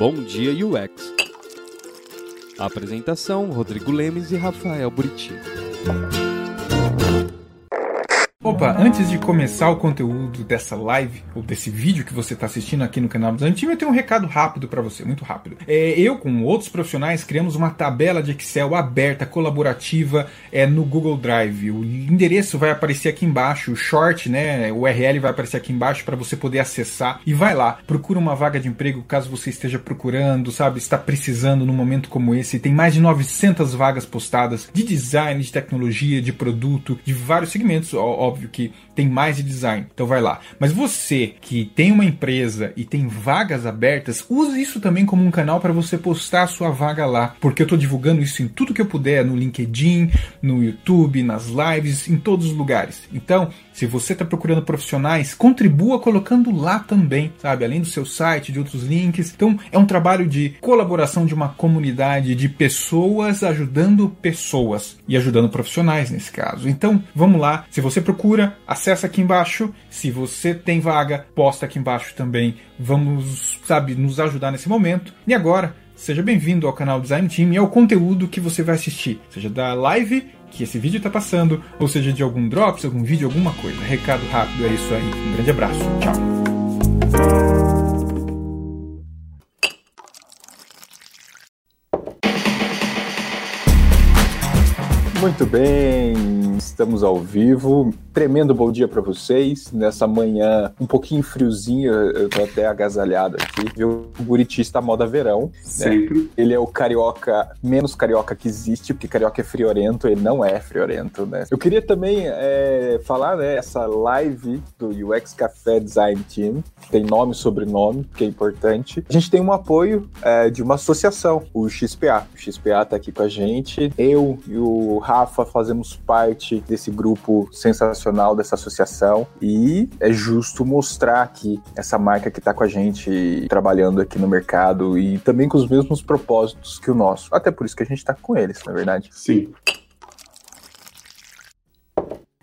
Bom Dia UX. apresentação: Rodrigo Lemes e Rafael Buriti. Opa, antes de começar o conteúdo dessa live, ou desse vídeo que você está assistindo aqui no canal do Time, eu tenho um recado rápido para você, muito rápido. É, eu, com outros profissionais, criamos uma tabela de Excel aberta, colaborativa, é, no Google Drive. O endereço vai aparecer aqui embaixo, o short, né, o URL vai aparecer aqui embaixo para você poder acessar. E vai lá, procura uma vaga de emprego caso você esteja procurando, sabe, está precisando num momento como esse. Tem mais de 900 vagas postadas de design, de tecnologia, de produto, de vários segmentos, ó, óbvio que tem mais de design. Então vai lá. Mas você que tem uma empresa e tem vagas abertas, use isso também como um canal para você postar a sua vaga lá, porque eu estou divulgando isso em tudo que eu puder, no LinkedIn, no YouTube, nas lives, em todos os lugares. Então, se você está procurando profissionais, contribua colocando lá também, sabe? Além do seu site, de outros links. Então, é um trabalho de colaboração de uma comunidade de pessoas ajudando pessoas e ajudando profissionais nesse caso. Então, vamos lá. Se você procura, acessa aqui embaixo. Se você tem vaga, posta aqui embaixo também. Vamos, sabe, nos ajudar nesse momento. E agora, seja bem-vindo ao canal Design Team e ao conteúdo que você vai assistir, seja da live que esse vídeo está passando, ou seja, de algum drops, algum vídeo, alguma coisa. Recado rápido, é isso aí. Um grande abraço. Tchau. Muito bem, estamos ao vivo. Tremendo bom dia para vocês. Nessa manhã um pouquinho friozinho, eu tô até agasalhado aqui. Viu? O Buriti está moda verão. Né? Sempre. Né? Ele é o carioca, menos carioca que existe, porque carioca é friorento, ele não é friorento, né? Eu queria também é, falar, né, essa live do UX Café Design Team. Tem nome e sobrenome, que é importante. A gente tem um apoio é, de uma associação, o XPA. O XPA tá aqui com a gente. Eu e o Rafa fazemos parte desse grupo sensacional dessa associação e é justo mostrar aqui essa marca que está com a gente trabalhando aqui no mercado e também com os mesmos propósitos que o nosso. Até por isso que a gente está com eles, na é verdade. Sim.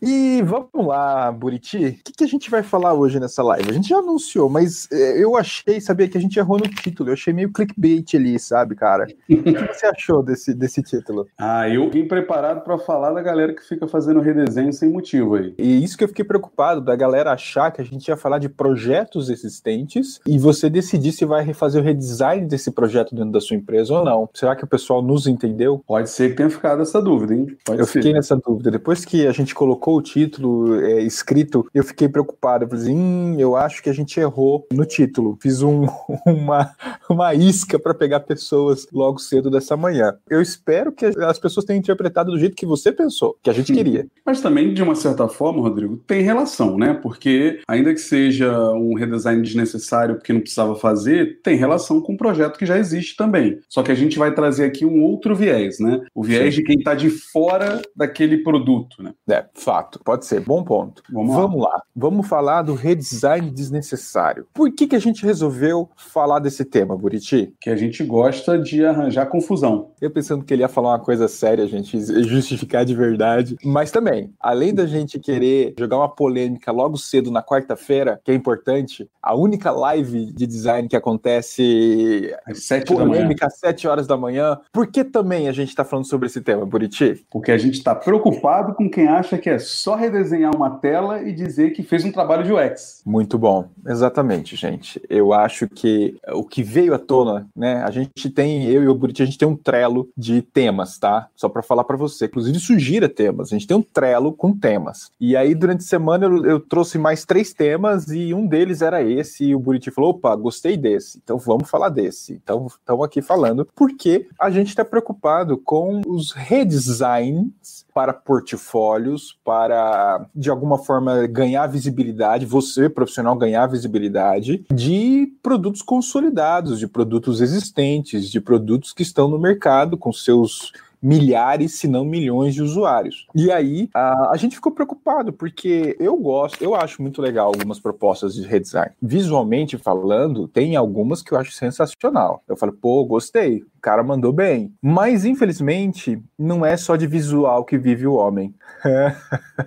E vamos lá, Buriti. O que, que, a gente vai falar hoje nessa live? A gente já anunciou, mas é, eu achei, sabia que a gente errou no título. Eu achei meio clickbait ali, sabe, cara? O que você achou desse, desse título? Ah, eu vim preparado para falar da galera que fica fazendo redesenho sem motivo aí. E isso que eu fiquei preocupado, da galera achar que a gente ia falar de projetos existentes e você decidir se vai refazer o redesign desse projeto dentro da sua empresa ou não. Será que o pessoal nos entendeu? Pode ser que tenha ficado essa dúvida, hein? Pode eu ser. fiquei nessa dúvida. Depois que a gente colocou colocou o título é, escrito, eu fiquei preocupado. Eu falei assim, hum, eu acho que a gente errou no título. Fiz um, uma, uma isca para pegar pessoas logo cedo dessa manhã. Eu espero que as pessoas tenham interpretado do jeito que você pensou, que a gente queria. Mas também, de uma certa forma, Rodrigo, tem relação, né? Porque, ainda que seja um redesign desnecessário porque não precisava fazer, tem relação com um projeto que já existe também. Só que a gente vai trazer aqui um outro viés, né? O viés Sim. de quem está de fora daquele produto, né? É, fato fato. Pode ser, bom ponto. Vamos, Vamos lá. lá. Vamos falar do redesign desnecessário. Por que, que a gente resolveu falar desse tema, Buriti? Que a gente gosta de arranjar confusão. Eu pensando que ele ia falar uma coisa séria, a gente justificar de verdade. Mas também, além da gente querer jogar uma polêmica logo cedo na quarta-feira, que é importante, a única live de design que acontece às sete polêmica às sete horas da manhã, por que também a gente está falando sobre esse tema, Buriti? Porque a gente está preocupado com quem acha que é só redesenhar uma tela e dizer que fez um trabalho de UX. Muito bom, exatamente, gente. Eu acho que o que veio à tona, né? A gente tem, eu e o Buriti, a gente tem um trelo de temas, tá? Só para falar para você. Inclusive, sugira temas. A gente tem um trelo com temas. E aí, durante a semana, eu, eu trouxe mais três temas e um deles era esse. E o Buriti falou: opa, gostei desse. Então vamos falar desse. Então estamos aqui falando porque a gente está preocupado com os redesigns para portfólios, para de alguma forma ganhar visibilidade, você profissional ganhar visibilidade de produtos consolidados, de produtos existentes, de produtos que estão no mercado com seus milhares, se não milhões de usuários. E aí a, a gente ficou preocupado, porque eu gosto, eu acho muito legal algumas propostas de redesign. Visualmente falando, tem algumas que eu acho sensacional. Eu falo, pô, gostei, o cara mandou bem. Mas, infelizmente, não é só de visual que vive o homem.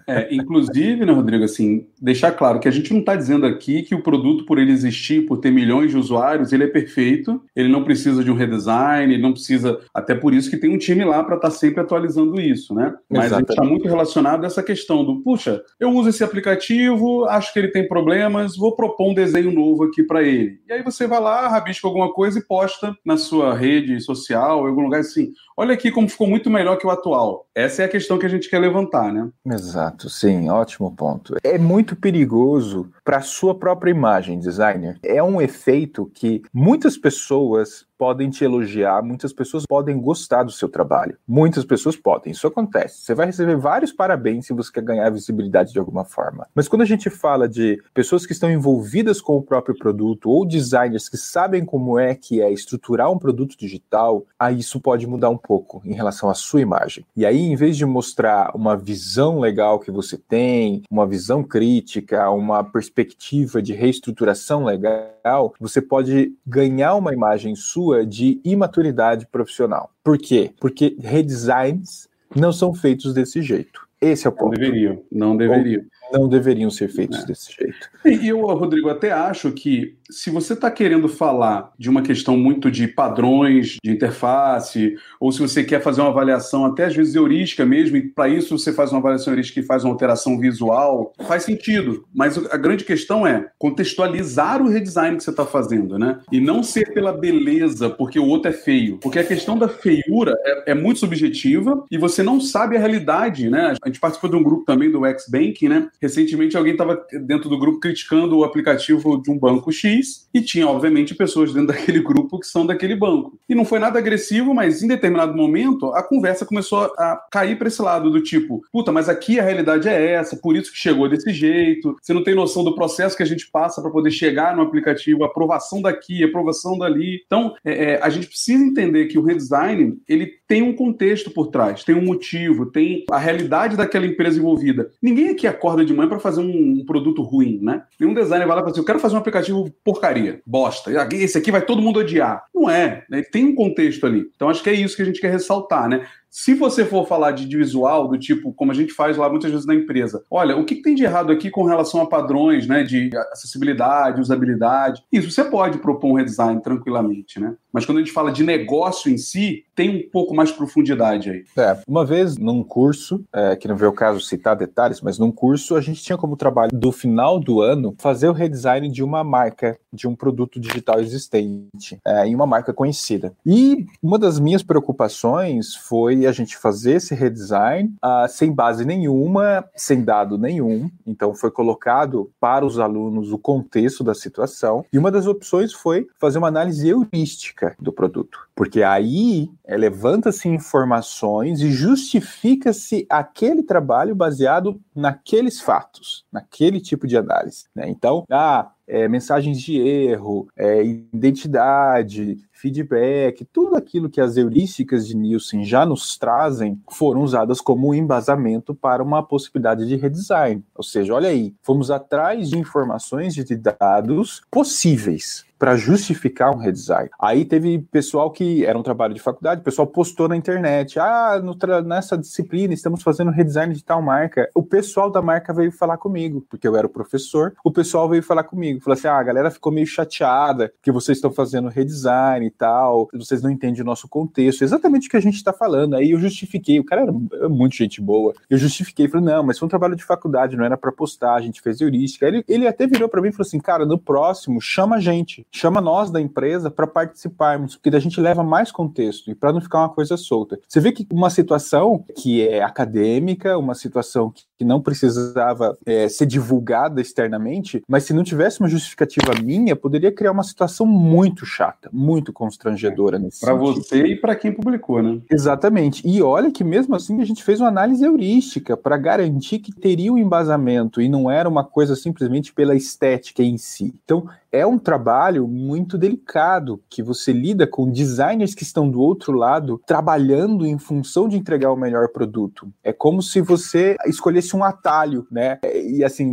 é, inclusive, né, Rodrigo, assim, deixar claro que a gente não está dizendo aqui que o produto, por ele existir, por ter milhões de usuários, ele é perfeito, ele não precisa de um redesign, ele não precisa. Até por isso que tem um time lá para estar tá sempre atualizando isso, né? Mas Exatamente. está muito relacionado a essa questão do, puxa, eu uso esse aplicativo, acho que ele tem problemas, vou propor um desenho novo aqui para ele. E aí você vai lá, rabisca alguma coisa e posta na sua rede social, em algum lugar assim. Olha aqui como ficou muito melhor que o atual. Essa é a questão que a gente quer levantar, né? Exato, sim, ótimo ponto. É muito perigoso para a sua própria imagem, designer. É um efeito que muitas pessoas podem te elogiar, muitas pessoas podem gostar do seu trabalho. Muitas pessoas podem, isso acontece. Você vai receber vários parabéns se você quer ganhar visibilidade de alguma forma. Mas quando a gente fala de pessoas que estão envolvidas com o próprio produto ou designers que sabem como é que é estruturar um produto digital, aí isso pode mudar um pouco em relação à sua imagem. E aí, em vez de mostrar uma visão legal que você tem, uma visão crítica, uma perspectiva de reestruturação legal, você pode ganhar uma imagem sua sua de imaturidade profissional. Por quê? Porque redesigns não são feitos desse jeito. Esse é o ponto. Não deveriam, não deveriam. Não deveriam ser feitos é. desse jeito. E eu, Rodrigo, até acho que se você está querendo falar de uma questão muito de padrões de interface, ou se você quer fazer uma avaliação até às vezes heurística mesmo, e para isso você faz uma avaliação heurística e faz uma alteração visual, faz sentido. Mas a grande questão é contextualizar o redesign que você está fazendo, né? E não ser pela beleza, porque o outro é feio. Porque a questão da feiura é, é muito subjetiva e você não sabe a realidade, né? A gente participou de um grupo também do X-Banking, né? Recentemente alguém estava dentro do grupo criticando o aplicativo de um banco X e tinha, obviamente, pessoas dentro daquele grupo que são daquele banco. E não foi nada agressivo, mas em determinado momento a conversa começou a cair para esse lado do tipo, puta, mas aqui a realidade é essa, por isso que chegou desse jeito, você não tem noção do processo que a gente passa para poder chegar no aplicativo, aprovação daqui, aprovação dali. Então, é, é, a gente precisa entender que o redesign, ele tem um contexto por trás, tem um motivo, tem a realidade daquela empresa envolvida. Ninguém aqui acorda de manhã para fazer um, um, produto ruim, né? Nenhum designer vai lá e fala assim, eu quero fazer um aplicativo porcaria, bosta. Esse aqui vai todo mundo odiar. Não é, né? tem um contexto ali. Então acho que é isso que a gente quer ressaltar, né? Se você for falar de visual, do tipo, como a gente faz lá muitas vezes na empresa, olha, o que, tem de errado aqui com relação a padrões né, de acessibilidade, usabilidade? Isso você pode propor um redesign tranquilamente, né? Mas quando a gente fala de negócio em si, tem um pouco mais profundidade aí. É, uma vez num curso, é, que não veio o caso citar detalhes, mas num curso a gente tinha como trabalho do final do ano fazer o redesign de uma marca, de um produto digital existente, é, em uma marca conhecida. E uma das minhas preocupações foi a gente fazer esse redesign uh, sem base nenhuma, sem dado nenhum. Então foi colocado para os alunos o contexto da situação. E uma das opções foi fazer uma análise heurística do produto. Porque aí é, levanta-se informações e justifica-se aquele trabalho baseado naqueles fatos, naquele tipo de análise. Né? Então, ah, é, mensagens de erro, é, identidade, feedback, tudo aquilo que as heurísticas de Nielsen já nos trazem foram usadas como embasamento para uma possibilidade de redesign. Ou seja, olha aí, fomos atrás de informações de dados possíveis para justificar um redesign. Aí teve pessoal que era um trabalho de faculdade, o pessoal postou na internet, ah, nessa disciplina estamos fazendo redesign de tal marca. O pessoal da marca veio falar comigo, porque eu era o professor, o pessoal veio falar comigo, falou assim, ah, a galera ficou meio chateada que vocês estão fazendo redesign e tal, vocês não entendem o nosso contexto, exatamente o que a gente está falando. Aí eu justifiquei, o cara era muito gente boa, eu justifiquei, falei, não, mas foi um trabalho de faculdade, não era para postar, a gente fez heurística. Ele, ele até virou para mim e falou assim, cara, no próximo, chama a gente chama nós da empresa para participarmos, porque a gente leva mais contexto e para não ficar uma coisa solta. Você vê que uma situação que é acadêmica, uma situação que não precisava é, ser divulgada externamente, mas se não tivesse uma justificativa minha, poderia criar uma situação muito chata, muito constrangedora nesse Para você e para quem publicou, né? Exatamente. E olha que mesmo assim a gente fez uma análise heurística para garantir que teria um embasamento e não era uma coisa simplesmente pela estética em si. Então, é um trabalho muito delicado que você lida com designers que estão do outro lado trabalhando em função de entregar o melhor produto. É como se você escolhesse um atalho, né? E assim,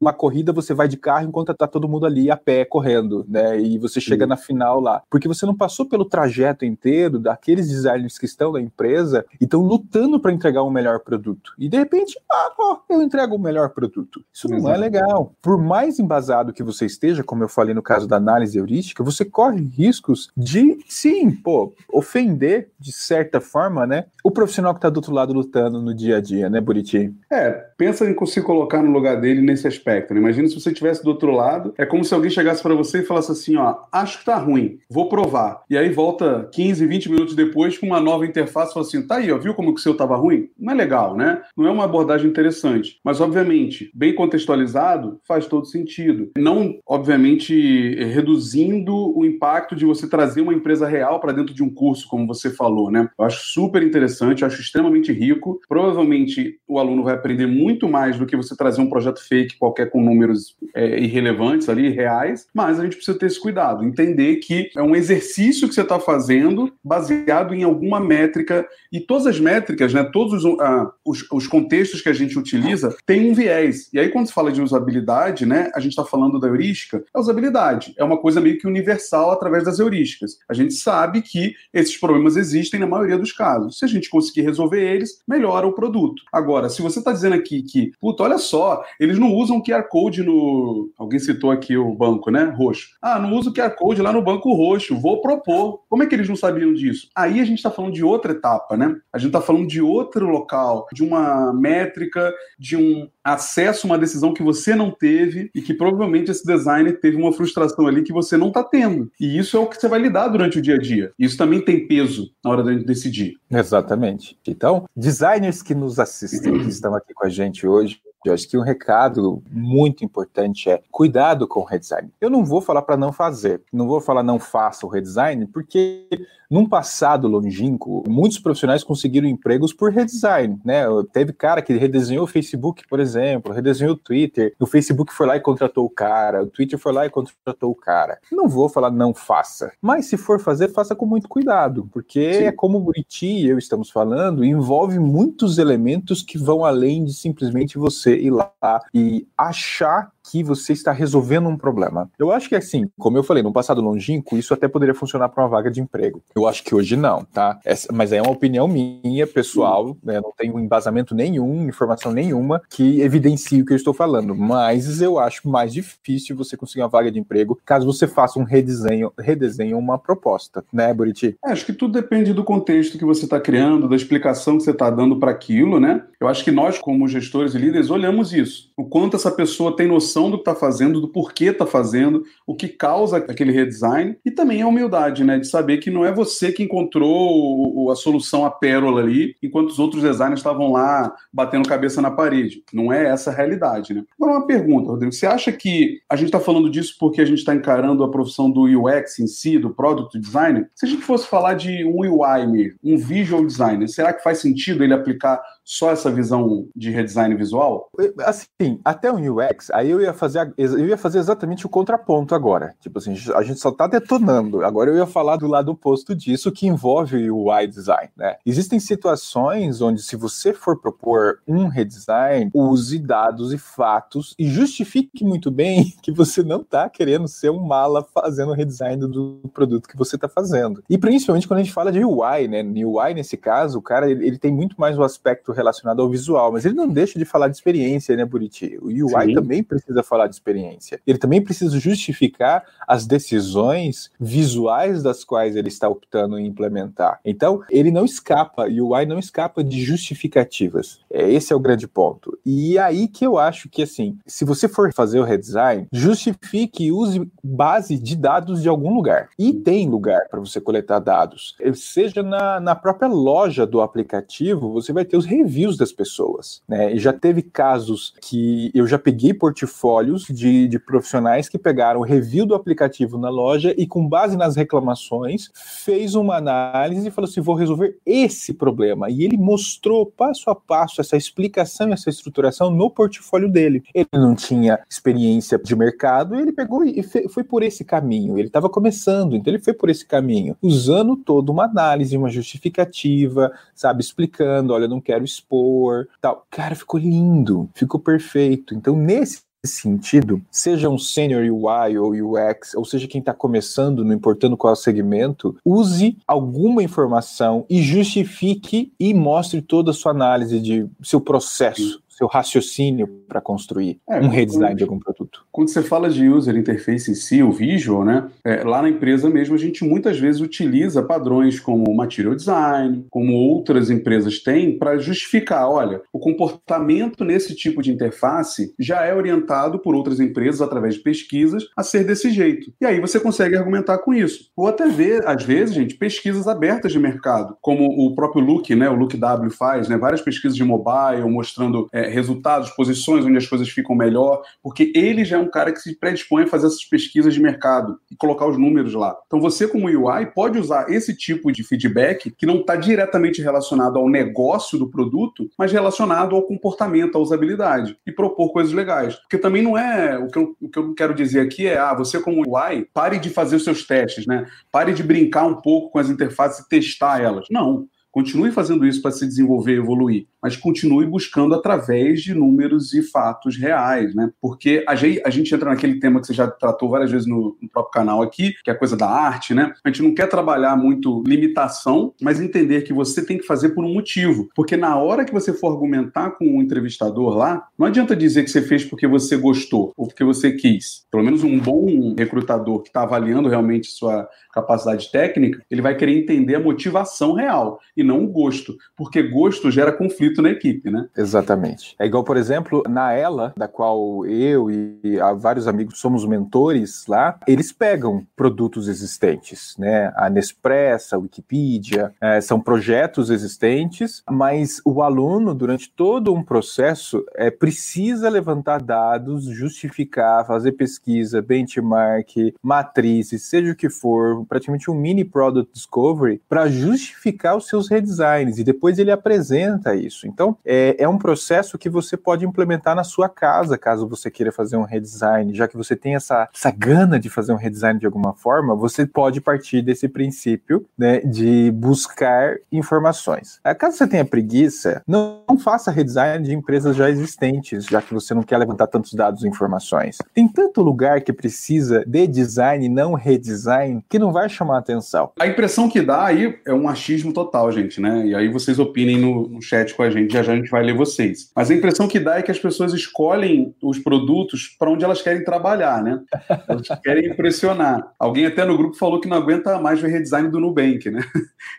uma corrida você vai de carro enquanto tá todo mundo ali a pé correndo, né? E você chega Sim. na final lá. Porque você não passou pelo trajeto inteiro daqueles designers que estão na empresa e estão lutando para entregar um melhor produto. E de repente, ah, ó, eu entrego o um melhor produto. Isso não é legal. Por mais embasado que você esteja, como eu falei no caso da análise heurística, você corre riscos de, sim, pô, ofender de certa forma, né? O profissional que está do outro lado lutando no dia a dia, né, Buriti? É, pensa em se colocar no lugar dele nesse aspecto aspecto. Né? Imagina se você estivesse do outro lado, é como se alguém chegasse para você e falasse assim, ó, acho que tá ruim, vou provar. E aí volta 15, 20 minutos depois com uma nova interface e fala assim, tá aí, ó, viu como que o seu tava ruim? Não é legal, né? Não é uma abordagem interessante. Mas, obviamente, bem contextualizado, faz todo sentido. Não, obviamente, reduzindo o impacto de você trazer uma empresa real para dentro de um curso, como você falou, né? Eu acho super interessante, acho extremamente rico. Provavelmente o aluno vai aprender muito mais do que você trazer um projeto fake qualquer qualquer com números é, irrelevantes ali, reais, mas a gente precisa ter esse cuidado, entender que é um exercício que você está fazendo baseado em alguma métrica, e todas as métricas, né, todos os, ah, os, os, contextos que a gente utiliza têm um viés. E aí, quando se fala de usabilidade, né, a gente está falando da heurística, a usabilidade é uma coisa meio que universal através das heurísticas. A gente sabe que esses problemas existem na maioria dos casos. Se a gente conseguir resolver eles, melhora o produto. Agora, se você está dizendo aqui que, puta, olha só, eles não usam QR Code no. Alguém citou aqui o banco, né? Roxo. Ah, não uso QR Code lá no banco roxo, vou propor. Como é que eles não sabiam disso? Aí a gente está falando de outra etapa, né? A gente está falando de outro local, de uma métrica, de um acesso a uma decisão que você não teve e que provavelmente esse designer teve uma frustração ali que você não está tendo. E isso é o que você vai lidar durante o dia a dia. Isso também tem peso na hora de decidir. Exatamente. Então, designers que nos assistem, que estão aqui com a gente hoje, eu acho que um recado muito importante é cuidado com o redesign. Eu não vou falar para não fazer, não vou falar não faça o redesign, porque num passado longínquo, muitos profissionais conseguiram empregos por redesign, né? Teve cara que redesenhou o Facebook, por exemplo, redesenhou o Twitter, o Facebook foi lá e contratou o cara, o Twitter foi lá e contratou o cara. Não vou falar não faça, mas se for fazer, faça com muito cuidado, porque Sim. é como o Buriti e eu estamos falando, envolve muitos elementos que vão além de simplesmente você ir lá e achar que você está resolvendo um problema. Eu acho que assim, como eu falei, no passado longínquo, isso até poderia funcionar para uma vaga de emprego. Eu acho que hoje não, tá? Essa, mas é uma opinião minha, pessoal, né? não tenho embasamento nenhum, informação nenhuma que evidencie o que eu estou falando. Mas eu acho mais difícil você conseguir uma vaga de emprego caso você faça um redesenho, redesenho uma proposta, né, Buriti? É, acho que tudo depende do contexto que você está criando, da explicação que você está dando para aquilo, né? Eu acho que nós, como gestores e líderes, olhamos isso. O quanto essa pessoa tem noção noção do que está fazendo, do porquê está fazendo, o que causa aquele redesign, e também a humildade, né? De saber que não é você que encontrou a solução, a pérola ali, enquanto os outros designers estavam lá batendo cabeça na parede. Não é essa a realidade, né? Agora, uma pergunta, Rodrigo. Você acha que a gente está falando disso porque a gente está encarando a profissão do UX em si, do Product Designer? Se a gente fosse falar de um UI um Visual Designer, será que faz sentido ele aplicar só essa visão de redesign visual? Assim, até o UX, aí eu ia fazer eu ia fazer exatamente o contraponto agora. Tipo assim, a gente só tá detonando. Agora eu ia falar do lado oposto disso que envolve o UI design, né? Existem situações onde se você for propor um redesign, use dados e fatos e justifique muito bem que você não tá querendo ser um mala fazendo o redesign do produto que você tá fazendo. E principalmente quando a gente fala de UI, né? UI nesse caso, o cara ele, ele tem muito mais o aspecto relacionado ao visual, mas ele não deixa de falar de experiência, né, Buriti? O UI Sim. também precisa falar de experiência. Ele também precisa justificar as decisões visuais das quais ele está optando em implementar. Então, ele não escapa, e o UI não escapa de justificativas. É, esse é o grande ponto. E aí que eu acho que, assim, se você for fazer o redesign, justifique e use base de dados de algum lugar. E tem lugar para você coletar dados. Seja na, na própria loja do aplicativo, você vai ter os reviews das pessoas. Né? E já teve casos que eu já peguei portfólios de, de profissionais que pegaram o review do aplicativo na loja e, com base nas reclamações, fez uma análise e falou assim: vou resolver esse problema. E ele mostrou passo a passo essa explicação, essa estruturação no portfólio dele. Ele não tinha experiência de mercado, ele pegou e foi por esse caminho. Ele estava começando, então ele foi por esse caminho, usando toda uma análise, uma justificativa, sabe, explicando, olha, não quero expor, tal. Cara, ficou lindo, ficou perfeito. Então, nesse sentido, seja um senior UI ou UX, ou seja quem está começando, não importando qual segmento, use alguma informação e justifique e mostre toda a sua análise de seu processo seu raciocínio para construir é, um redesign quando, de algum produto. Quando você fala de user interface em si, o visual, né? É, lá na empresa mesmo a gente muitas vezes utiliza padrões como material design, como outras empresas têm, para justificar, olha, o comportamento nesse tipo de interface já é orientado por outras empresas através de pesquisas a ser desse jeito. E aí você consegue argumentar com isso. Ou até ver, às vezes, gente, pesquisas abertas de mercado, como o próprio Look, né? O Look W faz, né? Várias pesquisas de mobile mostrando é, resultados, posições onde as coisas ficam melhor, porque ele já é um cara que se predispõe a fazer essas pesquisas de mercado e colocar os números lá. Então você, como UI, pode usar esse tipo de feedback que não está diretamente relacionado ao negócio do produto, mas relacionado ao comportamento, à usabilidade e propor coisas legais. Porque também não é o que eu, o que eu quero dizer aqui é, ah, você como UI, pare de fazer os seus testes, né? Pare de brincar um pouco com as interfaces e testar elas. Não. Continue fazendo isso para se desenvolver evoluir, mas continue buscando através de números e fatos reais, né? Porque a gente, a gente entra naquele tema que você já tratou várias vezes no, no, próprio canal aqui, que é a coisa da arte, né? A gente não quer trabalhar muito limitação, mas entender que você tem que fazer por um motivo. Porque na hora que você for argumentar com o um entrevistador lá, não adianta dizer que você fez porque você gostou ou porque você quis. Pelo menos um bom recrutador que está avaliando realmente sua capacidade técnica, ele vai querer entender a motivação real e não o gosto, porque gosto gera conflito na equipe, né? Exatamente. É igual, por exemplo, na Ela, da qual eu e vários amigos somos mentores lá, eles pegam produtos existentes, né? A Nespresso, a Wikipedia, é, são projetos existentes, mas o aluno, durante todo um processo, é, precisa levantar dados, justificar, fazer pesquisa, benchmark, matrizes, seja o que for, praticamente um mini product discovery para justificar os seus redesigns e depois ele apresenta isso. Então é, é um processo que você pode implementar na sua casa, caso você queira fazer um redesign, já que você tem essa, essa gana de fazer um redesign de alguma forma, você pode partir desse princípio né, de buscar informações. É, caso você tenha preguiça, não, não faça redesign de empresas já existentes, já que você não quer levantar tantos dados e informações. Tem tanto lugar que precisa de design não redesign que não vai chamar atenção. A impressão que dá aí é um achismo total, gente, né? E aí vocês opinem no, no chat com a gente, já já a gente vai ler vocês. Mas a impressão que dá é que as pessoas escolhem os produtos para onde elas querem trabalhar, né? Elas querem impressionar. Alguém até no grupo falou que não aguenta mais ver redesign do Nubank, né?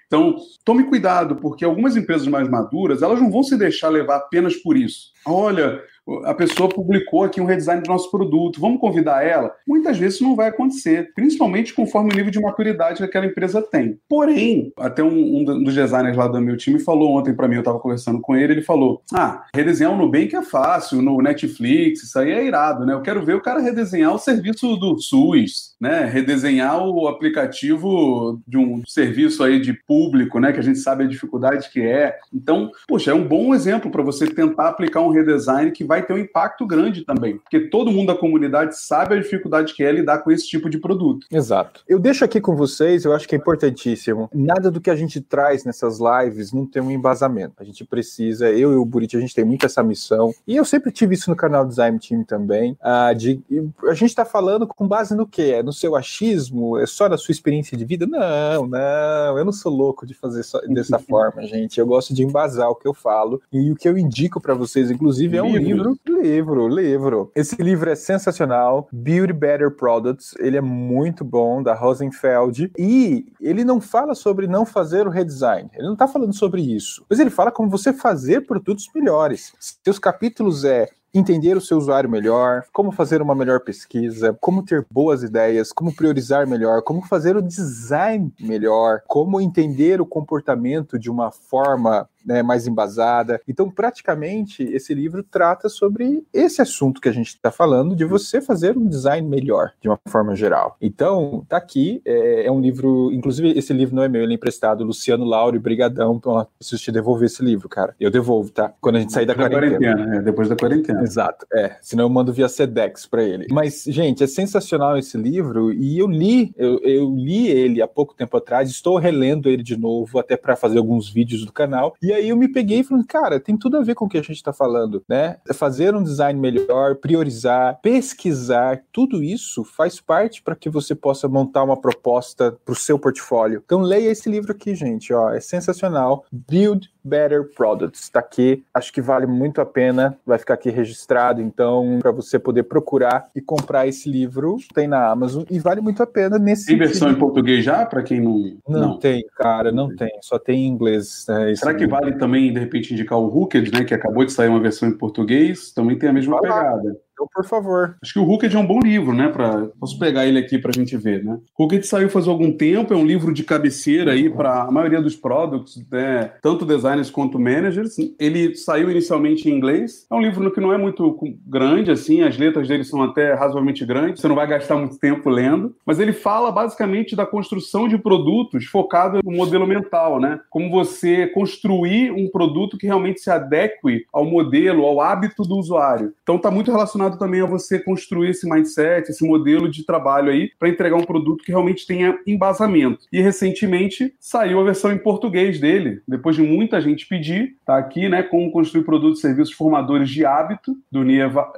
Então, tome cuidado, porque algumas empresas mais maduras, elas não vão se deixar levar apenas por isso. Olha, a pessoa publicou aqui um redesign do nosso produto, vamos convidar ela? Muitas vezes não vai acontecer, principalmente conforme o nível de maturidade que aquela empresa tem. Porém, até um, um dos designers lá do meu time falou ontem para mim, eu estava conversando com ele, ele falou: Ah, redesenhar o Nubank é fácil, no Netflix, isso aí é irado, né? Eu quero ver o cara redesenhar o serviço do SUS, né? Redesenhar o aplicativo de um serviço aí de público, né? Que a gente sabe a dificuldade que é. Então, poxa, é um bom exemplo para você tentar aplicar um redesign que vai vai ter um impacto grande também, porque todo mundo da comunidade sabe a dificuldade que é lidar com esse tipo de produto. Exato. Eu deixo aqui com vocês, eu acho que é importantíssimo. Nada do que a gente traz nessas lives não tem um embasamento. A gente precisa, eu e o Buriti, a gente tem muito essa missão, e eu sempre tive isso no canal Design Team também, uh, de a gente está falando com base no quê? É no seu achismo? É só na sua experiência de vida? Não, não, eu não sou louco de fazer só, dessa forma, gente. Eu gosto de embasar o que eu falo, e o que eu indico para vocês, inclusive, é um livro livro, livro, livro. Esse livro é sensacional. Beauty Better Products. Ele é muito bom, da Rosenfeld. E ele não fala sobre não fazer o redesign. Ele não está falando sobre isso. Mas ele fala como você fazer produtos melhores. Seus capítulos é entender o seu usuário melhor, como fazer uma melhor pesquisa, como ter boas ideias, como priorizar melhor, como fazer o design melhor, como entender o comportamento de uma forma né, mais embasada. Então, praticamente, esse livro trata sobre esse assunto que a gente está falando, de você fazer um design melhor, de uma forma geral. Então, tá aqui, é, é um livro, inclusive esse livro não é meu, ele é emprestado, Luciano Lauro, brigadão, então, preciso te devolver esse livro, cara. Eu devolvo, tá? Quando a gente sair da quarentena. quarentena é, depois da quarentena. Exato, é. Senão eu mando via Sedex para ele. Mas, gente, é sensacional esse livro e eu li, eu, eu li ele há pouco tempo atrás, estou relendo ele de novo, até para fazer alguns vídeos do canal. E aí eu me peguei falei, cara, tem tudo a ver com o que a gente está falando, né? Fazer um design melhor, priorizar, pesquisar, tudo isso faz parte para que você possa montar uma proposta para o seu portfólio. Então leia esse livro aqui, gente, ó, é sensacional. Build Better Products. Está aqui, acho que vale muito a pena, vai ficar aqui registrado, então, para você poder procurar e comprar esse livro, tem na Amazon e vale muito a pena nesse. Tem versão em português já, para quem não... não. Não tem, cara, não tem, só tem em inglês. Né, Será que livro. vale também, de repente, indicar o Hooked, né, que acabou de sair uma versão em português, também tem a mesma pegada. Lá. Então, por favor. Acho que o Hooked é um bom livro, né? Pra... Posso pegar ele aqui para a gente ver, né? Hooked saiu faz algum tempo, é um livro de cabeceira aí para a maioria dos products, né? tanto designers quanto managers. Ele saiu inicialmente em inglês. É um livro que não é muito grande, assim, as letras dele são até razoavelmente grandes, você não vai gastar muito tempo lendo, mas ele fala basicamente da construção de produtos focado no modelo mental, né? Como você construir um produto que realmente se adeque ao modelo, ao hábito do usuário. Então está muito relacionado relacionado também a você construir esse mindset, esse modelo de trabalho aí, para entregar um produto que realmente tenha embasamento. E recentemente saiu a versão em português dele, depois de muita gente pedir, tá aqui, né? Como construir produtos e serviços formadores de hábito, do Nieva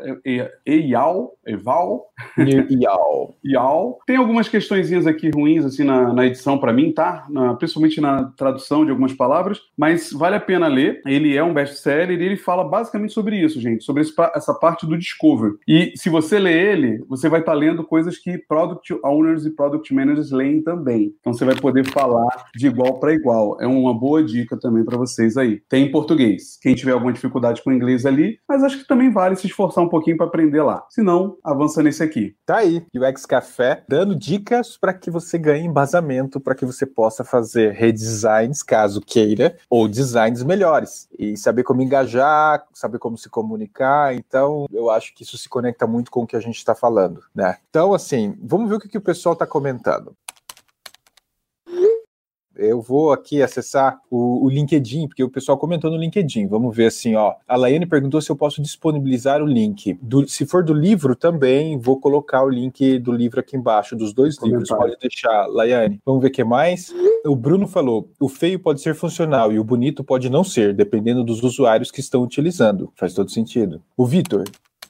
Eial, Eval. Ial. Tem algumas questõezinhas aqui ruins, assim, na, na edição para mim, tá? Na, principalmente na tradução de algumas palavras, mas vale a pena ler. Ele é um best-seller e ele fala basicamente sobre isso, gente, sobre esse, essa parte do discovery e se você lê ele, você vai estar tá lendo coisas que product owners e product managers leem também. Então você vai poder falar de igual para igual. É uma boa dica também para vocês aí. Tem em português. Quem tiver alguma dificuldade com inglês ali, mas acho que também vale se esforçar um pouquinho para aprender lá. Se não, avança nesse aqui. Tá aí, UX Café, dando dicas para que você ganhe embasamento, para que você possa fazer redesigns, caso queira, ou designs melhores. E saber como engajar, saber como se comunicar. Então, eu acho que isso se conecta muito com o que a gente está falando, né? Então, assim, vamos ver o que, que o pessoal está comentando. Eu vou aqui acessar o, o, LinkedIn, porque o pessoal comentou no LinkedIn. Vamos ver assim, ó. A Laiane perguntou se eu posso disponibilizar o link. Do, se for do livro também, vou colocar o link do livro aqui embaixo, dos dois livros. Pode deixar, Laiane. Vamos ver o que mais. O Bruno falou: o feio pode ser funcional e o bonito pode não ser, dependendo dos usuários que estão utilizando. Faz todo sentido. O Vitor,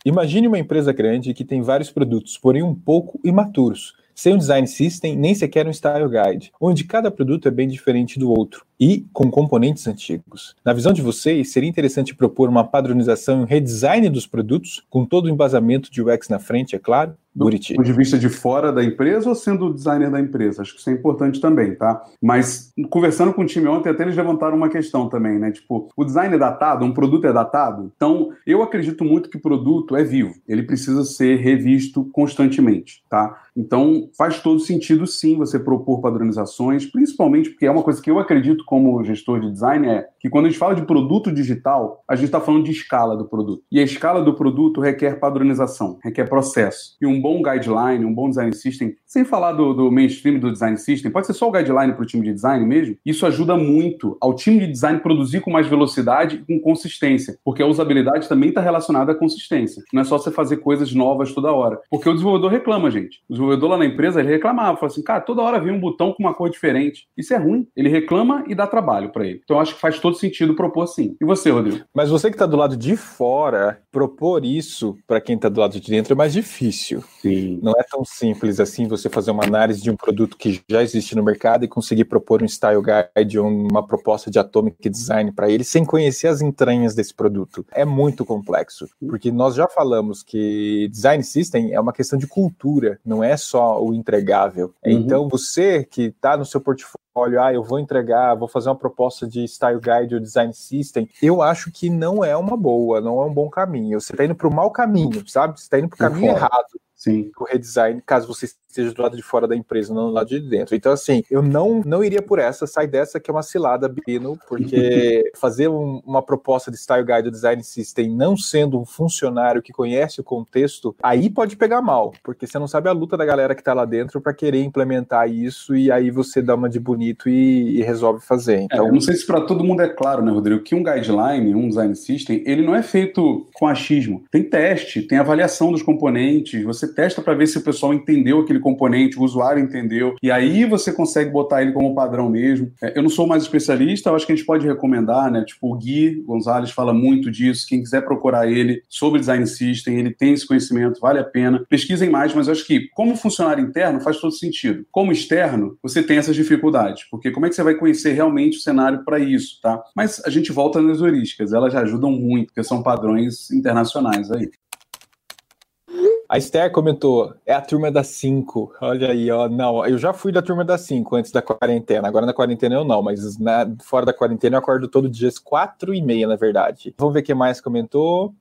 Imagine uma empresa grande que tem vários produtos, porém um pouco imaturos, sem um design system, nem sequer um style guide, onde cada produto é bem diferente do outro e com componentes antigos. Na visão de vocês, seria interessante propor uma padronização e um redesign dos produtos, com todo o embasamento de UX na frente, é claro? do Buriti. ponto de vista de fora da empresa ou sendo o designer da empresa? Acho que isso é importante também, tá? Mas conversando com o time ontem, até eles levantaram uma questão também, né? Tipo, o design é datado, um produto é datado? Então, eu acredito muito que o produto é vivo, ele precisa ser revisto constantemente, tá? Então, faz todo sentido sim você propor padronizações, principalmente porque é uma coisa que eu acredito como gestor de design é que quando a gente fala de produto digital, a gente está falando de escala do produto. E a escala do produto requer padronização, requer processo. E um bom guideline, um bom design system, sem falar do, do mainstream do design system, pode ser só o guideline para o time de design mesmo, isso ajuda muito ao time de design produzir com mais velocidade e com consistência, porque a usabilidade também está relacionada à consistência. Não é só você fazer coisas novas toda hora. Porque o desenvolvedor reclama, gente. O Edu lá na empresa, ele reclamava, falou assim, cara, toda hora vem um botão com uma cor diferente. Isso é ruim. Ele reclama e dá trabalho para ele. Então eu acho que faz todo sentido propor sim. E você, Rodrigo? Mas você que está do lado de fora, propor isso para quem está do lado de dentro é mais difícil. Sim. Não é tão simples assim você fazer uma análise de um produto que já existe no mercado e conseguir propor um style guide, uma proposta de atomic design para ele sem conhecer as entranhas desse produto. É muito complexo, porque nós já falamos que design system é uma questão de cultura, não é só o entregável. Uhum. Então você que está no seu portfólio ah, eu vou entregar, vou fazer uma proposta de style guide ou design system, eu acho que não é uma boa, não é um bom caminho. Você está indo para o mau caminho, sabe? Você está indo para o caminho errado. Sim. O redesign, caso você esteja do lado de fora da empresa, não do lado de dentro. Então, assim, eu não, não iria por essa, sai dessa que é uma cilada, Bino, porque fazer um, uma proposta de Style Guide Design System não sendo um funcionário que conhece o contexto, aí pode pegar mal, porque você não sabe a luta da galera que tá lá dentro para querer implementar isso e aí você dá uma de bonito e, e resolve fazer. Então, é, não sei se para todo mundo é claro, né, Rodrigo, que um guideline, um design system, ele não é feito com achismo. Tem teste, tem avaliação dos componentes, você testa para ver se o pessoal entendeu aquele componente, o usuário entendeu, e aí você consegue botar ele como padrão mesmo. É, eu não sou mais especialista, eu acho que a gente pode recomendar, né? Tipo, o Gui Gonzalez fala muito disso. Quem quiser procurar ele sobre design system, ele tem esse conhecimento, vale a pena. Pesquisem mais, mas eu acho que, como funcionário interno, faz todo sentido. Como externo, você tem essas dificuldades, porque como é que você vai conhecer realmente o cenário para isso, tá? Mas a gente volta nas heurísticas, elas ajudam muito, porque são padrões internacionais aí. A Esther comentou, é a turma das 5. Olha aí, ó. Não, eu já fui da turma das 5 antes da quarentena. Agora na quarentena eu não, mas na, fora da quarentena eu acordo todo dia às 4 e meia, na verdade. Vamos ver quem mais comentou.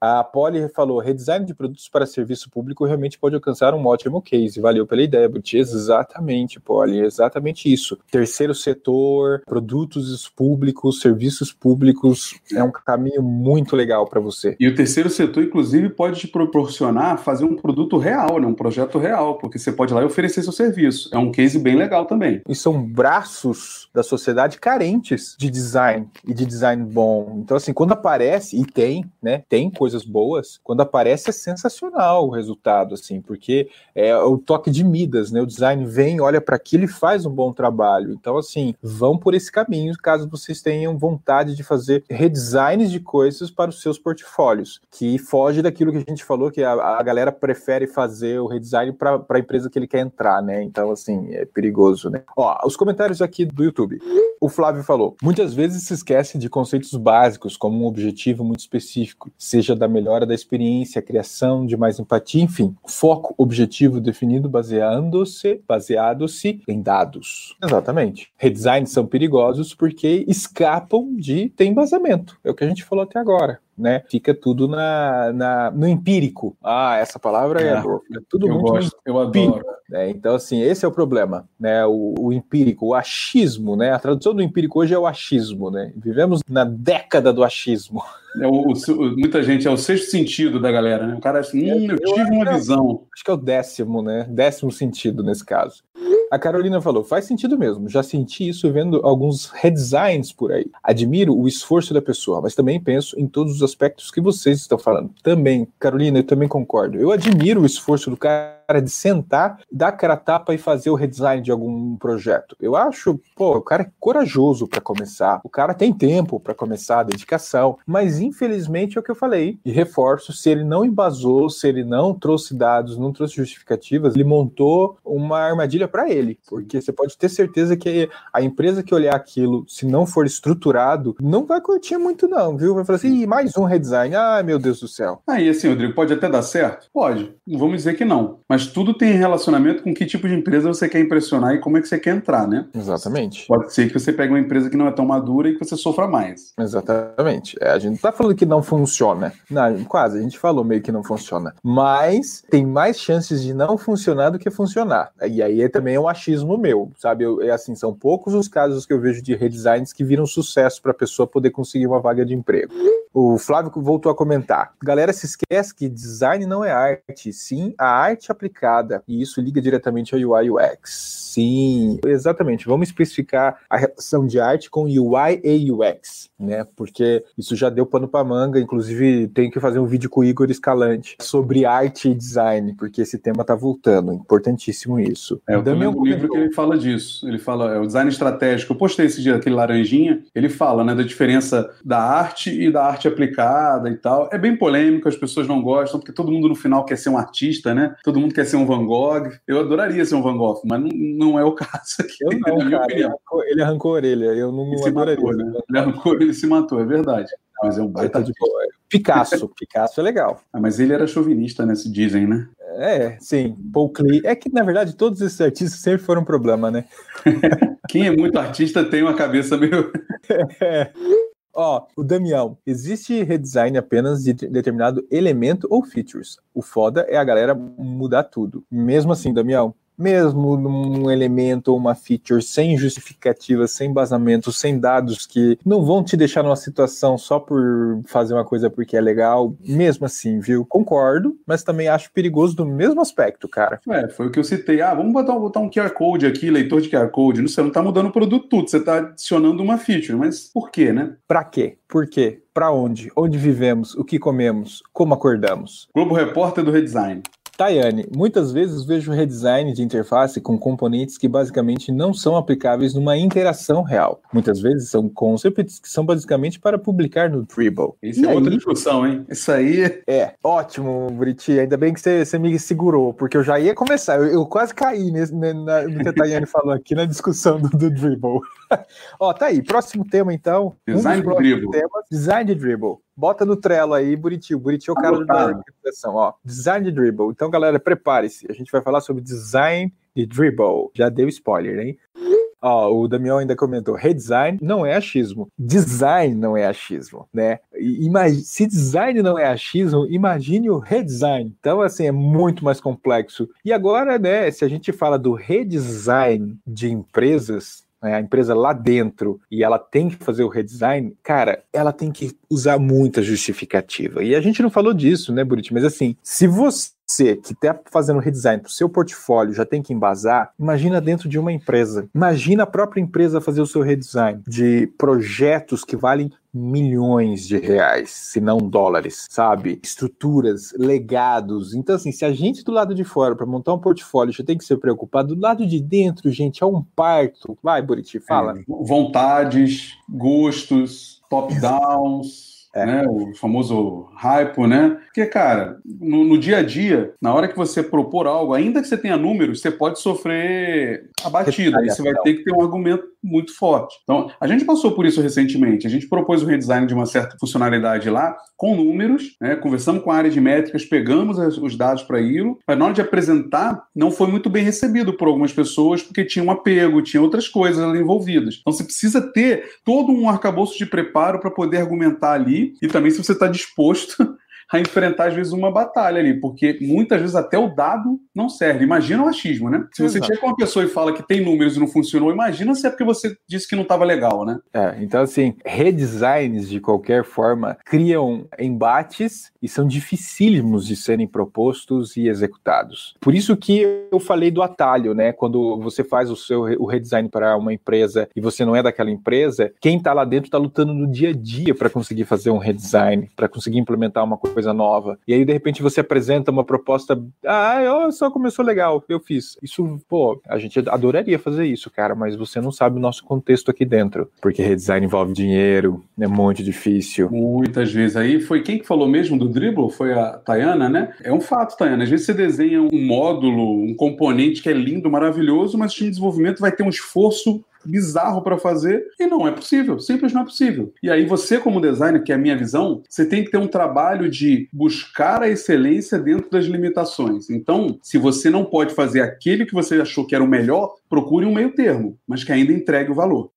A Polly falou: redesign de produtos para serviço público realmente pode alcançar um ótimo case. Valeu pela ideia, Buti. Exatamente, Polly, exatamente isso. Terceiro setor, produtos públicos, serviços públicos, é um caminho muito legal para você. E o terceiro setor, inclusive, pode te proporcionar fazer um produto real, né? um projeto real, porque você pode ir lá e oferecer seu serviço. É um case bem legal também. E são braços da sociedade carentes de design e de design bom. Então, assim, quando aparece, e tem, né? Tem coisa coisas boas, quando aparece é sensacional o resultado, assim, porque é o toque de Midas, né? O design vem, olha para aquilo e faz um bom trabalho. Então, assim, vão por esse caminho caso vocês tenham vontade de fazer redesigns de coisas para os seus portfólios, que foge daquilo que a gente falou, que a, a galera prefere fazer o redesign para a empresa que ele quer entrar, né? Então, assim, é perigoso, né? Ó, os comentários aqui do YouTube. O Flávio falou: muitas vezes se esquece de conceitos básicos, como um objetivo muito específico, seja da melhora da experiência, criação de mais empatia, enfim, foco objetivo definido baseando-se baseado-se em dados. Exatamente. Redesigns são perigosos porque escapam de ter embasamento. É o que a gente falou até agora né? Fica tudo na, na, no empírico. Ah, essa palavra é, é boa. Fica tudo eu muito gosto, eu adoro. Né? Então, assim, esse é o problema, né? O, o, empírico, o achismo, né? A tradução do empírico hoje é o achismo, né? Vivemos na década do achismo. É o, o, muita gente é o sexto sentido da galera, né? O cara assim, hum, eu, eu tive uma visão. Acho que é o décimo, né? Décimo sentido nesse caso. A Carolina falou: faz sentido mesmo. Já senti isso vendo alguns redesigns por aí. Admiro o esforço da pessoa, mas também penso em todos os aspectos que vocês estão falando. Também, Carolina, eu também concordo. Eu admiro o esforço do cara de sentar, dar cara a tapa e fazer o redesign de algum projeto. Eu acho, pô, o cara é corajoso para começar. O cara tem tempo para começar, dedicação. Mas infelizmente é o que eu falei. E reforço: se ele não embasou, se ele não trouxe dados, não trouxe justificativas, ele montou uma armadilha para ele porque você pode ter certeza que a empresa que olhar aquilo, se não for estruturado, não vai curtir muito não, viu? Vai falar assim, mais um redesign, ai meu Deus do céu. Aí assim, Rodrigo, pode até dar certo? Pode, não vamos dizer que não, mas tudo tem relacionamento com que tipo de empresa você quer impressionar e como é que você quer entrar, né? Exatamente. Pode ser que você pegue uma empresa que não é tão madura e que você sofra mais. Exatamente. É, a gente não tá falando que não funciona, não, quase, a gente falou meio que não funciona, mas tem mais chances de não funcionar do que funcionar. E aí também é um achismo meu, sabe? Eu, é assim, são poucos os casos que eu vejo de redesigns que viram sucesso para a pessoa poder conseguir uma vaga de emprego. O Flávio voltou a comentar. Galera se esquece que design não é arte, sim a arte aplicada, e isso liga diretamente ao UI UX. Sim, exatamente. Vamos especificar a relação de arte com UI e UX, né? Porque isso já deu pano para manga. Inclusive, tenho que fazer um vídeo com o Igor Escalante sobre arte e design, porque esse tema tá voltando. Importantíssimo isso. É, eu também um livro que ele fala disso. Ele fala, é o design estratégico. Eu postei esse dia aquele laranjinha. Ele fala, né, da diferença da arte e da arte aplicada e tal. É bem polêmico, as pessoas não gostam, porque todo mundo no final quer ser um artista, né? Todo mundo quer ser um Van Gogh. Eu adoraria ser um Van Gogh, mas não, não é o caso aqui. Eu não, cara, ele arrancou, ele arrancou, a orelha. Eu não ele adoraria. Matou, né? Ele arrancou, ele se matou, é verdade. Mas é um baita de. Picasso, Picasso é legal. Ah, mas ele era chauvinista, né? Se dizem, né? É, sim. Paul Klee. É que, na verdade, todos esses artistas sempre foram um problema, né? Quem é muito artista tem uma cabeça meio. é. Ó, o Damião, existe redesign apenas de determinado elemento ou features. O foda é a galera mudar tudo. Mesmo assim, Damião, mesmo num elemento ou uma feature sem justificativa, sem embasamento, sem dados que não vão te deixar numa situação só por fazer uma coisa porque é legal, mesmo assim, viu? Concordo, mas também acho perigoso do mesmo aspecto, cara. É, foi o que eu citei. Ah, vamos botar, botar um QR Code aqui, leitor de QR Code. Você não tá mudando o produto tudo, você tá adicionando uma feature, mas por quê, né? Pra quê? Por quê? Para onde? Onde vivemos? O que comemos? Como acordamos? Globo Repórter do Redesign. Tayane, muitas vezes vejo redesign de interface com componentes que basicamente não são aplicáveis numa interação real. Muitas vezes são concepts que são basicamente para publicar no Dribble. Isso é outra discussão, hein? Isso aí. É, ótimo, Briti. Ainda bem que você, você me segurou, porque eu já ia começar. Eu, eu quase caí nesse, na, no que a Tayane falou aqui na discussão do, do Dribble. Ó, tá aí. Próximo tema, então. Design um de Dribble. Temas, design de Dribble. Bota no Trello aí, Buriti. O Buriti é o tá cara da interpretação. Ó, design de dribble. Então, galera, prepare-se. A gente vai falar sobre design de dribble. Já deu spoiler, hein? Ó, o Damião ainda comentou: redesign não é achismo, design não é achismo, né? Imagine, se design não é achismo, imagine o redesign. Então, assim, é muito mais complexo. E agora, né, se a gente fala do redesign de empresas, né, a empresa lá dentro e ela tem que fazer o redesign, cara, ela tem que usar muita justificativa. E a gente não falou disso, né, Buriti? Mas assim, se você você que está fazendo redesign para o seu portfólio já tem que embasar, imagina dentro de uma empresa. Imagina a própria empresa fazer o seu redesign de projetos que valem milhões de reais, se não dólares, sabe? Estruturas, legados. Então, assim, se a gente do lado de fora, para montar um portfólio, já tem que ser preocupado, do lado de dentro, gente, é um parto. Vai, Buriti, fala. É, vontades, gostos, top-downs é. né? O famoso hype, né? Porque, cara, no, no, dia a dia, na hora que você propor algo, ainda que você tenha números, você pode sofrer abatida. Aí você vai ter que ter um argumento muito forte. Então, a gente passou por isso recentemente. A gente propôs o redesign de uma certa funcionalidade lá, com números, né? Conversamos com a área de métricas, pegamos os dados para ILO, mas na hora de apresentar, não foi muito bem recebido por algumas pessoas, porque tinha um apego, tinha outras coisas ali envolvidas. Então, você precisa ter todo um arcabouço de preparo para poder argumentar ali, e também se você está disposto a enfrentar, às vezes, uma batalha ali, porque muitas vezes até o dado não serve. Imagina o achismo, né? Se você chega com uma pessoa e fala que tem números e não funcionou, imagina se é porque você disse que não estava legal, né? É, então assim, redesigns de qualquer forma criam embates e são dificílimos de serem propostos e executados. Por isso que eu falei do atalho, né? Quando você faz o seu o redesign para uma empresa e você não é daquela empresa, quem está lá dentro está lutando no dia a dia para conseguir fazer um redesign, para conseguir implementar uma coisa coisa nova. E aí, de repente, você apresenta uma proposta. Ah, eu, só começou legal, eu fiz. Isso, pô, a gente adoraria fazer isso, cara, mas você não sabe o nosso contexto aqui dentro. Porque redesign envolve dinheiro, é muito difícil. Muitas vezes. Aí foi quem que falou mesmo do dribble? Foi a Tayana, né? É um fato, Tayana. Às vezes você desenha um módulo, um componente que é lindo, maravilhoso, mas o time de desenvolvimento vai ter um esforço bizarro para fazer e não é possível, simples não é possível. E aí você como designer, que é a minha visão, você tem que ter um trabalho de buscar a excelência dentro das limitações. Então, se você não pode fazer aquele que você achou que era o melhor, procure um meio termo, mas que ainda entregue o valor.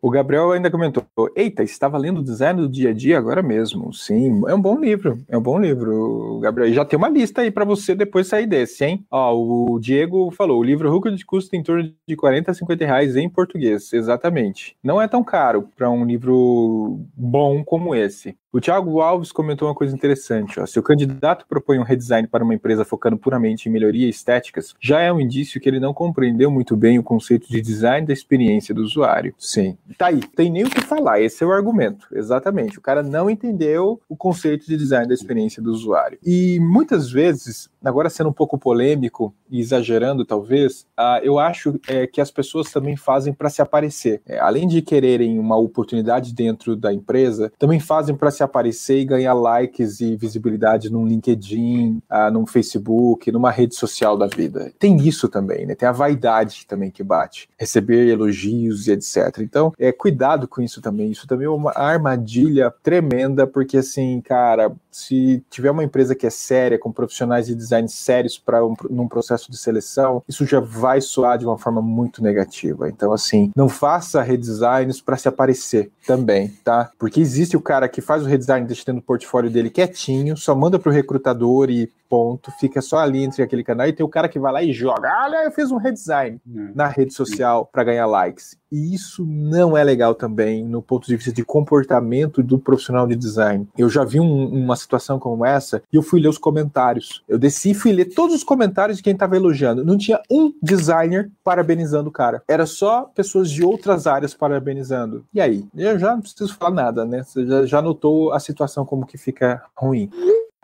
O Gabriel ainda comentou: Eita, estava lendo o design do dia a dia agora mesmo. Sim, é um bom livro. É um bom livro, Gabriel. Já tem uma lista aí para você depois sair desse, hein? Ó, o Diego falou: o livro Hulk custa em torno de 40 a 50 reais em português. Exatamente. Não é tão caro para um livro bom como esse. O O Thiago Alves comentou uma coisa interessante. Ó. Se o candidato propõe um redesign para uma empresa focando puramente em melhoria estéticas, já é um indício que ele não compreendeu muito bem o conceito de design da experiência do usuário. Sim. Tá aí. Tem nem o que falar. Esse é o argumento. Exatamente. O cara não entendeu o conceito de design da experiência do usuário. E muitas vezes, agora sendo um pouco polêmico e exagerando talvez, uh, eu acho é, que as pessoas também fazem para se aparecer. É, além de quererem uma oportunidade dentro da empresa, também fazem para se aparecer e ganhar likes e visibilidade num LinkedIn, uh, Facebook, numa rede social da vida. Tem isso também, né? Tem a vaidade também que bate, receber elogios e etc. Então, é cuidado com isso também. Isso também é uma armadilha tremenda, porque assim, cara, se tiver uma empresa que é séria, com profissionais de design sérios para um, num processo de seleção, isso já vai soar de uma forma muito negativa. Então, assim, não faça redesigns para se aparecer também, tá? Porque existe o cara que faz o redesign deixando o portfólio dele quietinho, só manda para o recrutador e ponto, fica só ali entre aquele canal e tem o cara que vai lá e joga, olha, eu fiz um redesign é. na rede social para ganhar likes. E isso não é legal também no ponto de vista de comportamento do profissional de design. Eu já vi um, uma situação como essa e eu fui ler os comentários. Eu desci e fui ler todos os comentários de quem estava elogiando. Não tinha um designer parabenizando o cara. Era só pessoas de outras áreas parabenizando. E aí? Eu já não preciso falar nada, né? Você já, já notou a situação como que fica ruim.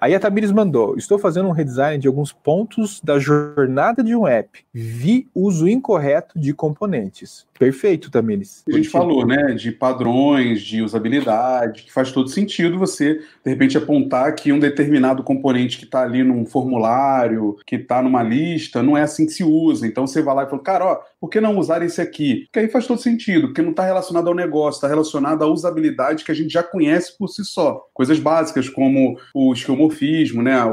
Aí a Tamires mandou: Estou fazendo um redesign de alguns pontos da jornada de um app. Vi uso incorreto de componentes. Perfeito, Tamires. A gente falou, né, de padrões, de usabilidade, que faz todo sentido você, de repente, apontar que um determinado componente que está ali num formulário, que está numa lista, não é assim que se usa. Então você vai lá e fala, cara, ó, por que não usar esse aqui? Porque aí faz todo sentido, porque não está relacionado ao negócio, está relacionado à usabilidade que a gente já conhece por si só. Coisas básicas como o esquemorfismo, né, a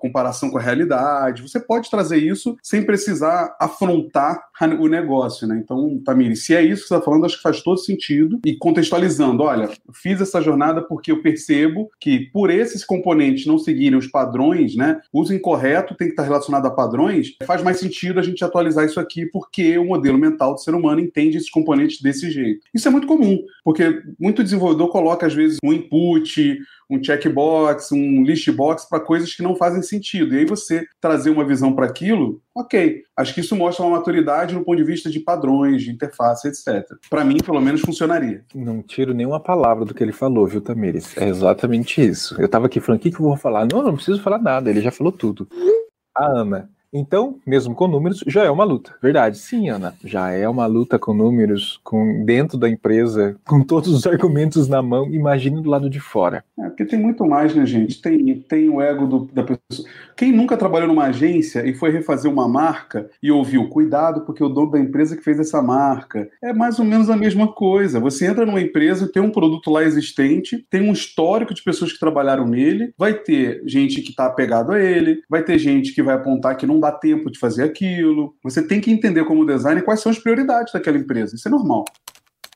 comparação com a realidade. Você pode trazer isso sem precisar afrontar o negócio, né? Então, Tamires, se é isso que você está falando, acho que faz todo sentido. E contextualizando, olha, fiz essa jornada porque eu percebo que por esses componentes não seguirem os padrões, né? Uso incorreto tem que estar relacionado a padrões, faz mais sentido a gente atualizar isso aqui porque o modelo mental do ser humano entende esses componentes desse jeito. Isso é muito comum, porque muito desenvolvedor coloca, às vezes, um input, um checkbox, um listbox para coisas que não fazem sentido. E aí você trazer uma visão para aquilo, ok. Acho que isso mostra uma maturidade no ponto de vista de padrões, de interface, etc. Para mim, pelo menos, funcionaria. Não tiro nenhuma palavra do que ele falou, viu, Tamires? É exatamente isso. Eu estava aqui falando, o que, que eu vou falar? Não, não preciso falar nada, ele já falou tudo. A Ana, então, mesmo com números, já é uma luta. Verdade, sim, Ana. Já é uma luta com números, com dentro da empresa, com todos os argumentos na mão. Imagine do lado de fora. É, porque tem muito mais, né, gente? Tem, tem o ego do, da pessoa. Quem nunca trabalhou numa agência e foi refazer uma marca e ouviu, cuidado, porque o dono da empresa que fez essa marca. É mais ou menos a mesma coisa. Você entra numa empresa, tem um produto lá existente, tem um histórico de pessoas que trabalharam nele, vai ter gente que está apegado a ele, vai ter gente que vai apontar que não dá tempo de fazer aquilo. Você tem que entender como designer quais são as prioridades daquela empresa. Isso é normal.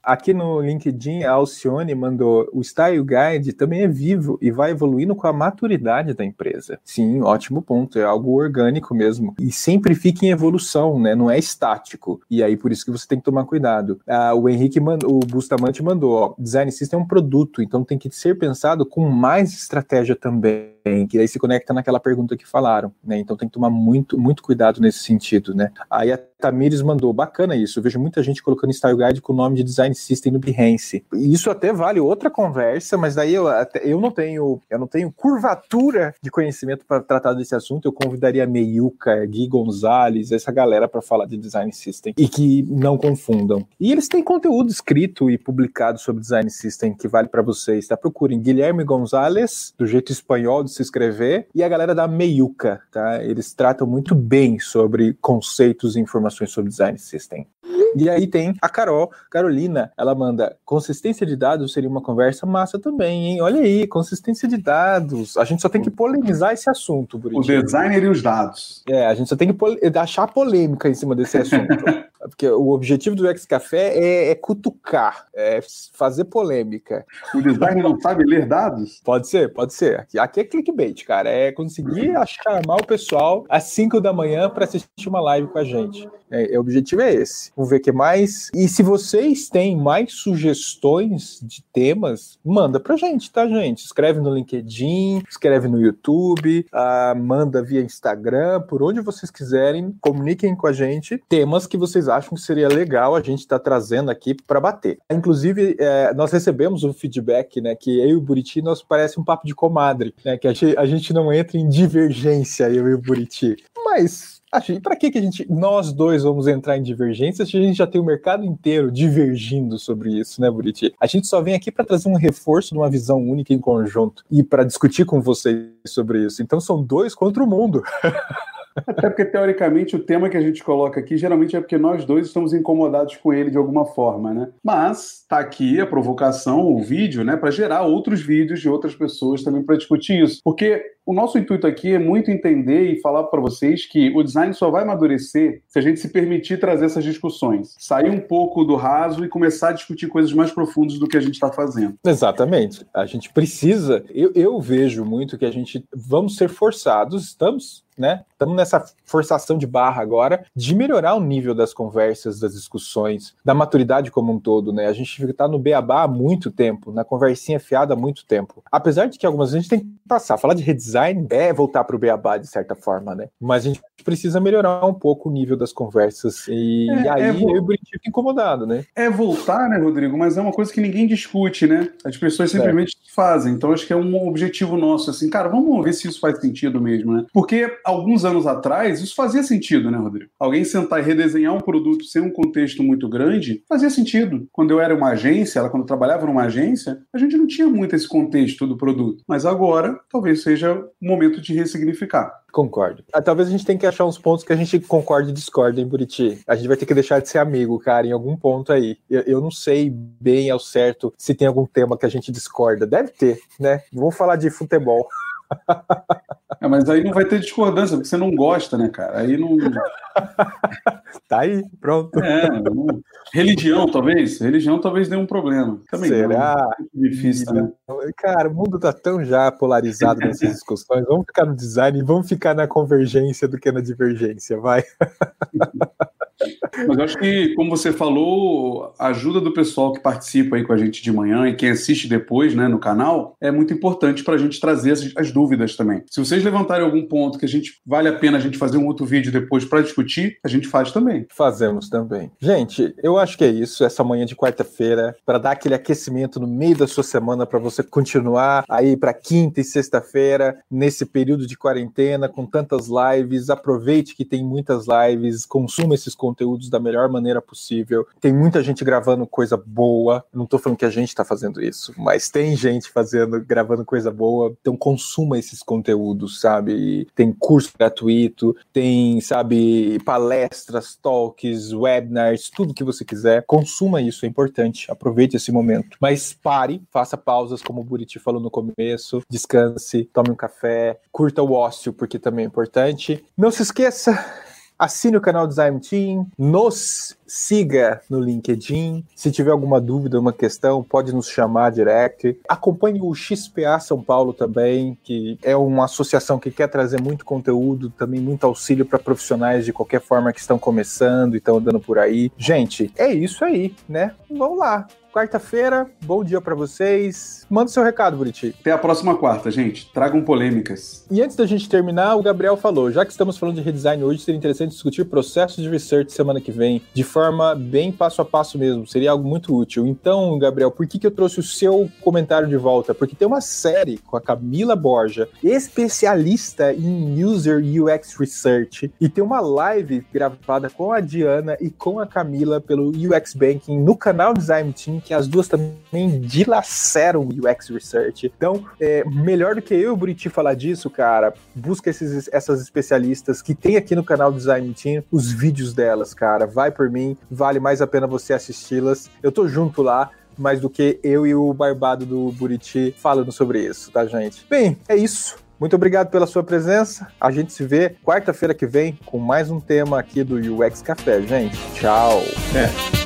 Aqui no LinkedIn, a Alcione mandou: o Style Guide também é vivo e vai evoluindo com a maturidade da empresa. Sim, ótimo ponto. É algo orgânico mesmo. E sempre fica em evolução, né? Não é estático. E aí, por isso que você tem que tomar cuidado. Ah, o Henrique mandou, o Bustamante mandou: ó, design system é um produto, então tem que ser pensado com mais estratégia também que aí se conecta naquela pergunta que falaram, né? Então tem que tomar muito, muito cuidado nesse sentido, né? Aí a Tamires mandou, bacana isso, eu vejo muita gente colocando Style Guide com o nome de Design System no Behance. Isso até vale outra conversa, mas daí eu, até, eu não tenho eu não tenho curvatura de conhecimento para tratar desse assunto, eu convidaria a Meiuca, Gui Gonzalez, essa galera para falar de Design System e que não confundam. E eles têm conteúdo escrito e publicado sobre Design System que vale para vocês, tá? Procurem Guilherme Gonzalez, do jeito espanhol de se inscrever, e a galera da Meiuca, tá? Eles tratam muito bem sobre conceitos e informações sobre design system. E aí tem a Carol, Carolina, ela manda consistência de dados seria uma conversa massa também, hein? Olha aí, consistência de dados. A gente só tem que polemizar esse assunto, Buritinho. O designer e os dados. É, a gente só tem que achar polêmica em cima desse assunto. porque o objetivo do X Café é, é cutucar, é fazer polêmica. O design não sabe ler dados? Pode ser, pode ser. Aqui, aqui é clickbait, cara. É conseguir chamar o pessoal às 5 da manhã para assistir uma live com a gente. É, o objetivo é esse. Vamos ver o que mais. E se vocês têm mais sugestões de temas, manda pra gente, tá, gente? Escreve no LinkedIn, escreve no YouTube, uh, manda via Instagram, por onde vocês quiserem, comuniquem com a gente temas que vocês acham que seria legal a gente estar tá trazendo aqui para bater. Inclusive, é, nós recebemos um feedback, né, que eu e o Buriti nós parece um papo de comadre, né, que a gente, a gente não entra em divergência, eu e o Buriti. Mas para que, que a gente, nós dois vamos entrar em divergência se a gente já tem o mercado inteiro divergindo sobre isso, né, Buriti? A gente só vem aqui para trazer um reforço de uma visão única em conjunto e para discutir com vocês sobre isso. Então são dois contra o mundo. Até porque, teoricamente, o tema que a gente coloca aqui geralmente é porque nós dois estamos incomodados com ele de alguma forma, né? Mas tá aqui a provocação, o vídeo, né, para gerar outros vídeos de outras pessoas também para discutir isso. Porque o nosso intuito aqui é muito entender e falar para vocês que o design só vai amadurecer se a gente se permitir trazer essas discussões, sair um pouco do raso e começar a discutir coisas mais profundas do que a gente está fazendo. Exatamente. A gente precisa. Eu, eu vejo muito que a gente vamos ser forçados, estamos né? Estamos nessa forçação de barra agora de melhorar o nível das conversas, das discussões, da maturidade como um todo, né? A gente está no beabá há muito tempo, na conversinha fiada há muito tempo. Apesar de que algumas vezes a gente tem que passar, falar de redesign é voltar para o beabá de certa forma, né? Mas a gente precisa melhorar um pouco o nível das conversas e, é, e aí é eu e o fico incomodado, né? É voltar, né, Rodrigo? Mas é uma coisa que ninguém discute, né? As pessoas simplesmente é. fazem. Então acho que é um objetivo nosso, assim, cara, vamos ver se isso faz sentido mesmo, né? Porque alguns anos atrás isso fazia sentido, né, Rodrigo? Alguém sentar e redesenhar um produto sem um contexto muito grande fazia sentido. Quando eu era uma agência, ela quando eu trabalhava numa agência, a gente não tinha muito esse contexto do produto. Mas agora, talvez seja o momento de ressignificar. Concordo. Ah, talvez a gente tenha que achar uns pontos que a gente concorda e discorda em Buriti. A gente vai ter que deixar de ser amigo, cara, em algum ponto aí. Eu, eu não sei bem ao certo se tem algum tema que a gente discorda. Deve ter, né? Vamos falar de futebol. É, mas aí não vai ter discordância, porque você não gosta, né, cara? Aí não. tá aí, pronto. É, não... religião, talvez. Religião talvez dê um problema. Também Será? Não. É difícil, né? Cara, o mundo tá tão já polarizado nessas discussões. Vamos ficar no design e vamos ficar na convergência do que na divergência, vai. Mas acho que, como você falou, a ajuda do pessoal que participa aí com a gente de manhã e quem assiste depois né, no canal é muito importante para a gente trazer as, as, dúvidas também. Se vocês levantarem algum ponto que a gente vale a pena a gente fazer um outro vídeo depois para discutir, a gente faz também. Fazemos também. Gente, eu acho que é isso, essa manhã de quarta-feira, para dar aquele aquecimento no meio da sua semana para você continuar aí para quinta e sexta-feira, nesse período de quarentena, com tantas lives. Aproveite que tem muitas lives, consuma esses conteúdos da melhor maneira possível. Tem muita gente gravando coisa boa. Não estou falando que a gente está fazendo isso, mas tem gente fazendo, gravando coisa boa. Então consuma esses conteúdos, sabe? Tem curso gratuito, tem, sabe, palestras, talks, webinars, tudo que você quiser. Consuma isso, é importante. Aproveite esse momento. Mas pare, faça pausas, como o Buriti falou no começo. Descanse, tome um café, curta o ócio, porque também é importante. Não se esqueça Assine o canal Design Team, nos siga no LinkedIn. Se tiver alguma dúvida, uma questão, pode nos chamar direct. Acompanhe o XPA São Paulo também, que é uma associação que quer trazer muito conteúdo, também muito auxílio para profissionais de qualquer forma que estão começando e estão andando por aí. Gente, é isso aí, né? Vamos lá quarta-feira. Bom dia para vocês. Manda seu recado, Buriti. Até a próxima quarta, gente. Tragam polêmicas. E antes da gente terminar, o Gabriel falou: já que estamos falando de redesign hoje, seria interessante discutir processos de research semana que vem, de forma bem passo a passo mesmo. Seria algo muito útil. Então, Gabriel, por que, que eu trouxe o seu comentário de volta? Porque tem uma série com a Camila Borja, especialista em User UX Research, e tem uma live gravada com a Diana e com a Camila pelo UX Banking no canal Design Team que as duas também dilaceram o UX Research. Então, é, melhor do que eu e o Buriti falar disso, cara, busca esses, essas especialistas que tem aqui no canal Design Team os vídeos delas, cara. Vai por mim, vale mais a pena você assisti-las. Eu tô junto lá mais do que eu e o barbado do Buriti falando sobre isso, tá, gente? Bem, é isso. muito obrigado pela sua presença. A gente se vê quarta-feira que vem com mais um tema aqui do UX Café, gente. Tchau. É.